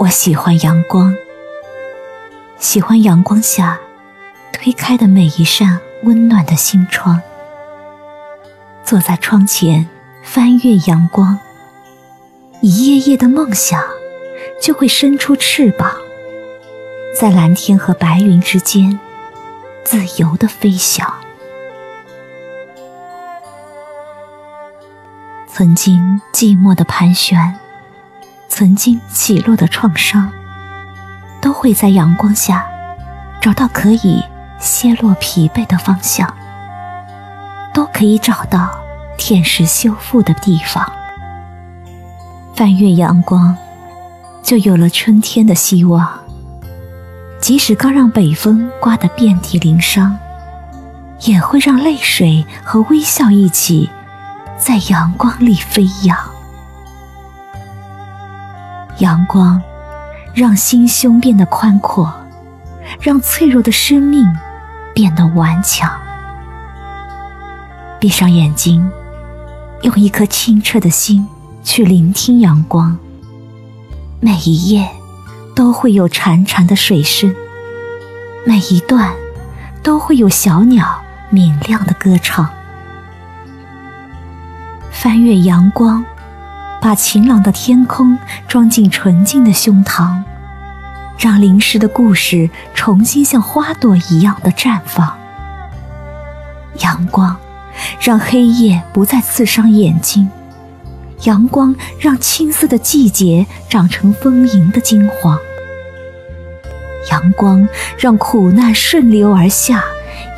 我喜欢阳光，喜欢阳光下推开的每一扇温暖的心窗。坐在窗前翻阅阳光，一页页的梦想就会伸出翅膀，在蓝天和白云之间自由的飞翔。曾经寂寞的盘旋。曾经起落的创伤，都会在阳光下找到可以歇落疲惫的方向，都可以找到舔舐修复的地方。翻越阳光，就有了春天的希望。即使刚让北风刮得遍体鳞伤，也会让泪水和微笑一起在阳光里飞扬。阳光，让心胸变得宽阔，让脆弱的生命变得顽强。闭上眼睛，用一颗清澈的心去聆听阳光。每一页都会有潺潺的水声，每一段都会有小鸟明亮的歌唱。翻越阳光。把晴朗的天空装进纯净的胸膛，让淋湿的故事重新像花朵一样的绽放。阳光，让黑夜不再刺伤眼睛；阳光，让青涩的季节长成丰盈的金黄；阳光，让苦难顺流而下；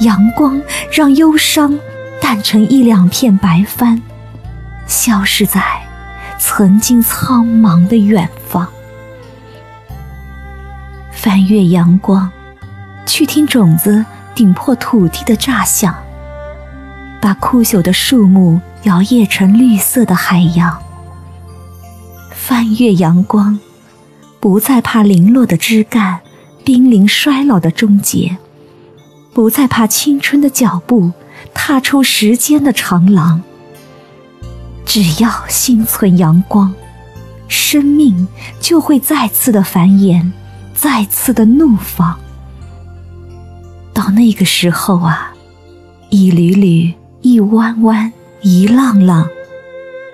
阳光，让忧伤淡成一两片白帆，消失在。曾经苍茫的远方，翻越阳光，去听种子顶破土地的炸响，把枯朽的树木摇曳成绿色的海洋。翻越阳光，不再怕零落的枝干濒临衰老的终结，不再怕青春的脚步踏出时间的长廊。只要心存阳光，生命就会再次的繁衍，再次的怒放。到那个时候啊，一缕缕、一弯弯、一浪浪，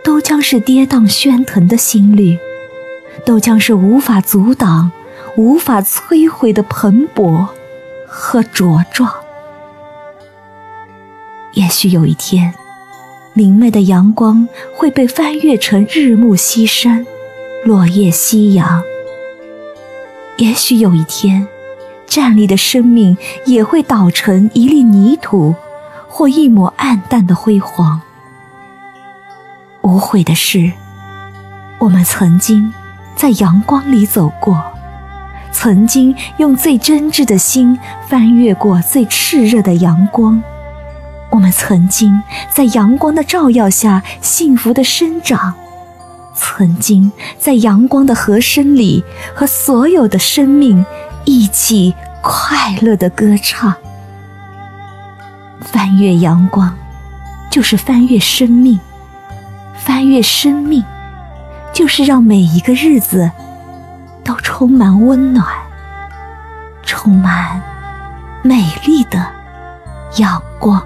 都将是跌宕喧腾的心率，都将是无法阻挡、无法摧毁的蓬勃和茁壮。也许有一天。明媚的阳光会被翻阅成日暮西山，落叶夕阳。也许有一天，站立的生命也会倒成一粒泥土，或一抹暗淡的辉煌。无悔的是，我们曾经在阳光里走过，曾经用最真挚的心翻越过最炽热的阳光。我们曾经在阳光的照耀下幸福的生长，曾经在阳光的和声里和所有的生命一起快乐的歌唱。翻越阳光，就是翻越生命；翻越生命，就是让每一个日子都充满温暖，充满美丽的阳光。